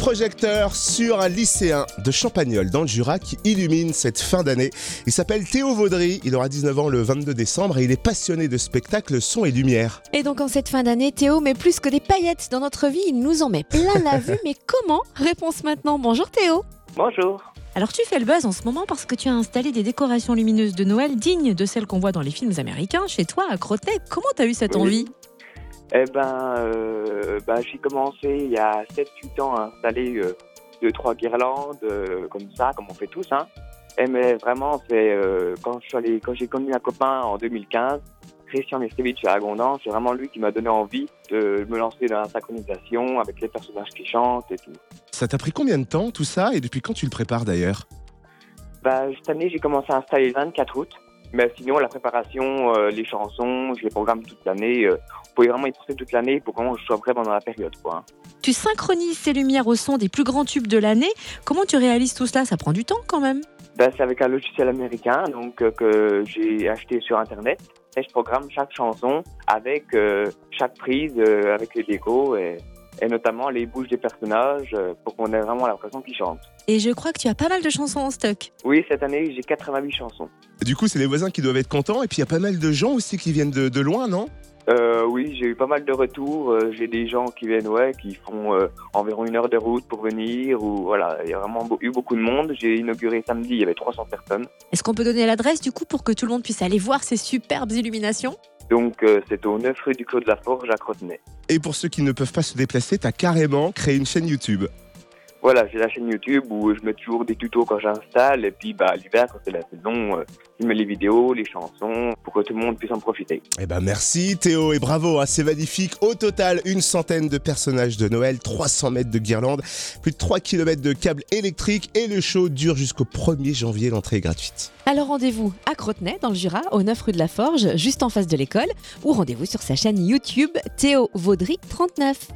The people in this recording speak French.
projecteur sur un lycéen de Champagnol dans le Jura qui illumine cette fin d'année. Il s'appelle Théo Vaudry, il aura 19 ans le 22 décembre et il est passionné de spectacle son et lumière. Et donc en cette fin d'année, Théo met plus que des paillettes dans notre vie, il nous en met plein la vue. Mais comment? Réponse maintenant. Bonjour Théo. Bonjour. Alors tu fais le buzz en ce moment parce que tu as installé des décorations lumineuses de Noël dignes de celles qu'on voit dans les films américains chez toi à Crotenay. Comment t'as eu cette Oui. envie? Eh ben, euh, ben, j'ai commencé il y a 7-8 ans à installer euh, deux, trois guirlandes euh, comme ça, comme on fait tous. Hein. Et mais vraiment, c'est euh, quand je suis allé- quand j'ai connu un copain en 2015, Christian Estevich à Agondan, c'est vraiment lui qui m'a donné envie de me lancer dans la synchronisation avec les personnages qui chantent et tout. Ça t'a pris combien de temps tout ça? Et depuis quand tu le prépares d'ailleurs? Ben, cette année, j'ai commencé à installer le 24 août. Mais sinon, la préparation, euh, les chansons, je les programme toute l'année. Euh, vous pouvez vraiment y penser toute l'année pour que je sois prêt pendant la période. Quoi. Tu synchronises ces lumières au son des plus grands tubes de l'année. Comment tu réalises tout cela? Ça prend du temps quand même. Ben, c'est avec un logiciel américain donc euh, que j'ai acheté sur Internet. Et je programme chaque chanson avec euh, chaque prise, euh, avec les décos et, et notamment les bouches des personnages euh, pour qu'on ait vraiment l'impression qu'ils chantent. Et je crois que tu as pas mal de chansons en stock. Oui, cette année, j'ai 88 chansons. Du coup, c'est les voisins qui doivent être contents et puis il y a pas mal de gens aussi qui viennent de, de loin, non? Euh, oui, j'ai eu pas mal de retours. Euh, j'ai des gens qui viennent, ouais, qui font euh, environ une heure de route pour venir. Ou voilà, il y a vraiment eu beaucoup de monde. J'ai inauguré samedi, il y avait 300 personnes. Est-ce qu'on peut donner l'adresse du coup pour que tout le monde puisse aller voir ces superbes illuminations? Donc euh, c'est au 9 rue du Clos de la Forge à Crotenay. Et pour ceux qui ne peuvent pas se déplacer, t'as carrément créé une chaîne YouTube. Voilà, j'ai la chaîne YouTube où je mets toujours des tutos quand j'installe. Et puis bah, l'hiver, quand c'est la saison, euh, je mets les vidéos, les chansons pour que tout le monde puisse en profiter. Eh ben merci Théo et bravo, hein, c'est magnifique. Au total, une centaine de personnages de Noël, 300 mètres de guirlandes, plus de 3 km de câbles électriques et le show dure jusqu'au 1er janvier, l'entrée est gratuite. Alors rendez-vous à Crotenay, dans le Jura, au 9 rue de la Forge, juste en face de l'école, ou rendez-vous sur sa chaîne YouTube Théo Vaudry 39.